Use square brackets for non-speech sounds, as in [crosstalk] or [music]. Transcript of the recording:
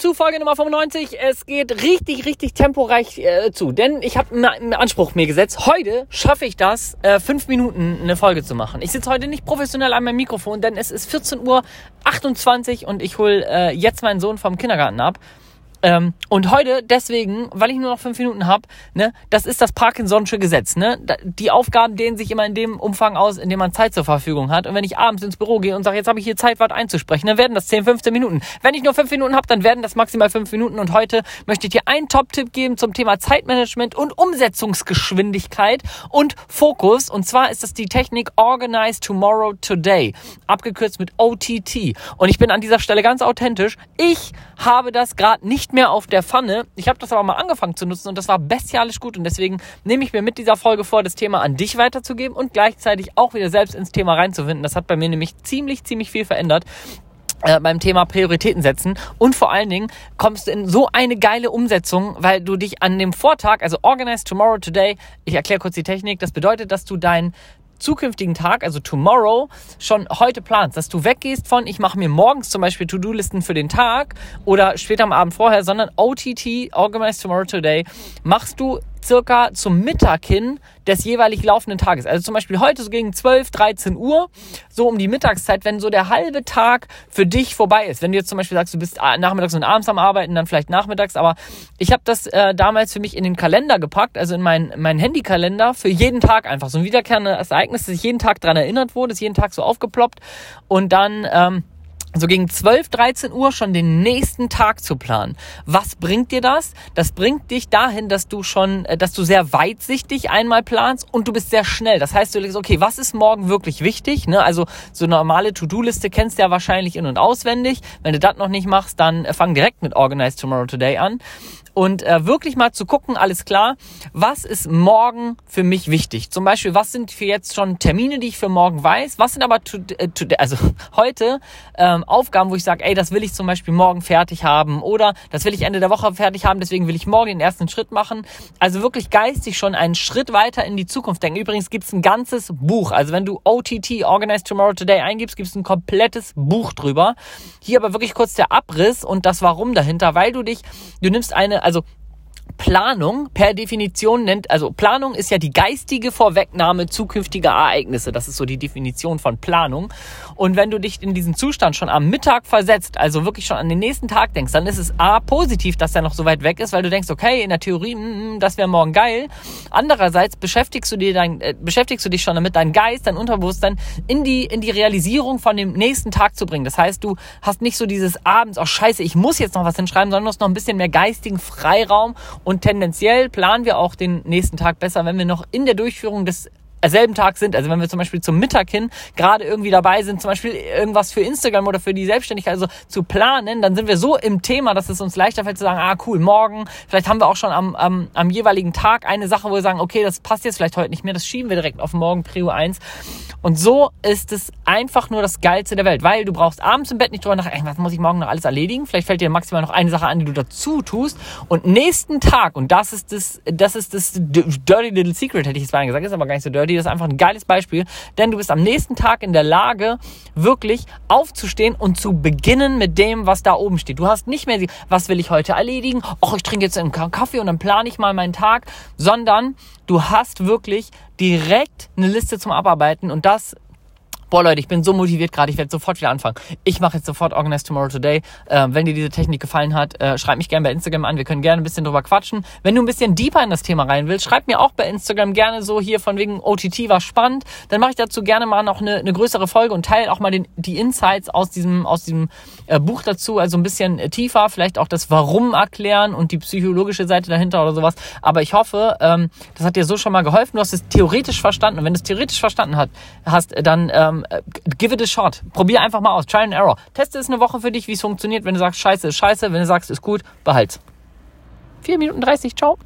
zu Folge Nummer 95. Es geht richtig, richtig temporeich äh, zu, denn ich habe einen Anspruch mir gesetzt. Heute schaffe ich das, äh, fünf Minuten eine Folge zu machen. Ich sitze heute nicht professionell an meinem Mikrofon, denn es ist 14.28 Uhr und ich hole äh, jetzt meinen Sohn vom Kindergarten ab. Ähm, und heute deswegen, weil ich nur noch fünf Minuten habe, ne, das ist das Parkinson'sche Gesetz. Ne? Die Aufgaben dehnen sich immer in dem Umfang aus, in dem man Zeit zur Verfügung hat. Und wenn ich abends ins Büro gehe und sage, jetzt habe ich hier Zeit, was einzusprechen, dann werden das 10, 15 Minuten. Wenn ich nur fünf Minuten habe, dann werden das maximal fünf Minuten. Und heute möchte ich dir einen Top-Tipp geben zum Thema Zeitmanagement und Umsetzungsgeschwindigkeit und Fokus. Und zwar ist das die Technik Organize Tomorrow Today, abgekürzt mit OTT. Und ich bin an dieser Stelle ganz authentisch. Ich habe das gerade nicht nicht mehr auf der Pfanne. Ich habe das aber mal angefangen zu nutzen und das war bestialisch gut und deswegen nehme ich mir mit dieser Folge vor, das Thema an dich weiterzugeben und gleichzeitig auch wieder selbst ins Thema reinzufinden. Das hat bei mir nämlich ziemlich, ziemlich viel verändert äh, beim Thema Prioritäten setzen und vor allen Dingen kommst du in so eine geile Umsetzung, weil du dich an dem Vortag, also Organize Tomorrow Today, ich erkläre kurz die Technik, das bedeutet, dass du dein zukünftigen Tag, also tomorrow, schon heute planst, dass du weggehst von, ich mache mir morgens zum Beispiel To-Do-Listen für den Tag oder später am Abend vorher, sondern OTT, Organize Tomorrow Today, machst du circa zum Mittag hin des jeweilig laufenden Tages. Also zum Beispiel heute so gegen 12, 13 Uhr, so um die Mittagszeit, wenn so der halbe Tag für dich vorbei ist. Wenn du jetzt zum Beispiel sagst, du bist nachmittags und abends am Arbeiten, dann vielleicht nachmittags, aber ich habe das äh, damals für mich in den Kalender gepackt, also in meinen mein Handykalender für jeden Tag einfach. So ein wiederkehrendes Ereignis, dass ich jeden Tag dran erinnert wurde, ist jeden Tag so aufgeploppt und dann... Ähm, so gegen 12, 13 Uhr schon den nächsten Tag zu planen. Was bringt dir das? Das bringt dich dahin, dass du schon, äh, dass du sehr weitsichtig einmal planst und du bist sehr schnell. Das heißt, du legst, okay, was ist morgen wirklich wichtig? Ne? Also so normale To-Do-Liste kennst du ja wahrscheinlich in- und auswendig. Wenn du das noch nicht machst, dann äh, fang direkt mit Organize Tomorrow Today an und äh, wirklich mal zu gucken, alles klar, was ist morgen für mich wichtig? Zum Beispiel, was sind für jetzt schon Termine, die ich für morgen weiß? Was sind aber to, äh, to, also [laughs] heute ähm, Aufgaben, wo ich sage, ey, das will ich zum Beispiel morgen fertig haben oder das will ich Ende der Woche fertig haben, deswegen will ich morgen den ersten Schritt machen. Also wirklich geistig schon einen Schritt weiter in die Zukunft denken. Übrigens gibt's ein ganzes Buch. Also wenn du OTT, Organize Tomorrow Today eingibst, gibt's ein komplettes Buch drüber. Hier aber wirklich kurz der Abriss und das Warum dahinter, weil du dich, du nimmst eine also Planung per Definition nennt, also Planung ist ja die geistige Vorwegnahme zukünftiger Ereignisse. Das ist so die Definition von Planung. Und wenn du dich in diesen Zustand schon am Mittag versetzt, also wirklich schon an den nächsten Tag denkst, dann ist es A, positiv, dass der noch so weit weg ist, weil du denkst, okay, in der Theorie, mm, mm das wäre morgen geil. Andererseits beschäftigst du dir dein, äh, beschäftigst du dich schon damit, dein Geist, dein Unterbewusstsein in die, in die Realisierung von dem nächsten Tag zu bringen. Das heißt, du hast nicht so dieses abends, oh scheiße, ich muss jetzt noch was hinschreiben, sondern du hast noch ein bisschen mehr geistigen Freiraum und tendenziell planen wir auch den nächsten Tag besser, wenn wir noch in der Durchführung des selben Tag sind, also wenn wir zum Beispiel zum Mittag hin gerade irgendwie dabei sind, zum Beispiel irgendwas für Instagram oder für die Selbstständigkeit, also zu planen, dann sind wir so im Thema, dass es uns leichter fällt zu sagen, ah cool, morgen, vielleicht haben wir auch schon am, am, am jeweiligen Tag eine Sache, wo wir sagen, okay, das passt jetzt vielleicht heute nicht mehr, das schieben wir direkt auf morgen, Prio 1. Und so ist es einfach nur das Geilste der Welt, weil du brauchst abends im Bett nicht drüber nach, ey, was muss ich morgen noch alles erledigen? Vielleicht fällt dir maximal noch eine Sache an, die du dazu tust. Und nächsten Tag, und das ist das, das ist das Dirty Little Secret, hätte ich jetzt mal gesagt, ist aber gar nicht so dirty, Dirty, das einfach ein geiles Beispiel, denn du bist am nächsten Tag in der Lage, wirklich aufzustehen und zu beginnen mit dem, was da oben steht. Du hast nicht mehr, was will ich heute erledigen? Och, ich trinke jetzt einen Kaffee und dann plane ich mal meinen Tag, sondern du hast wirklich direkt eine Liste zum Abarbeiten und das boah Leute, ich bin so motiviert gerade, ich werde sofort wieder anfangen. Ich mache jetzt sofort Organize Tomorrow Today. Äh, wenn dir diese Technik gefallen hat, äh, schreib mich gerne bei Instagram an. Wir können gerne ein bisschen drüber quatschen. Wenn du ein bisschen deeper in das Thema rein willst, schreib mir auch bei Instagram gerne so hier von wegen OTT war spannend. Dann mache ich dazu gerne mal noch eine, eine größere Folge und teile auch mal den, die Insights aus diesem, aus diesem äh, Buch dazu. Also ein bisschen äh, tiefer, vielleicht auch das Warum erklären und die psychologische Seite dahinter oder sowas. Aber ich hoffe, ähm, das hat dir so schon mal geholfen. Du hast es theoretisch verstanden. Und wenn du es theoretisch verstanden hat, hast, dann ähm, äh, give it a shot. Probier einfach mal aus. Try and error. Teste es eine Woche für dich, wie es funktioniert. Wenn du sagst, scheiße ist scheiße, wenn du sagst, ist gut, behalt's. 4 Minuten 30, ciao.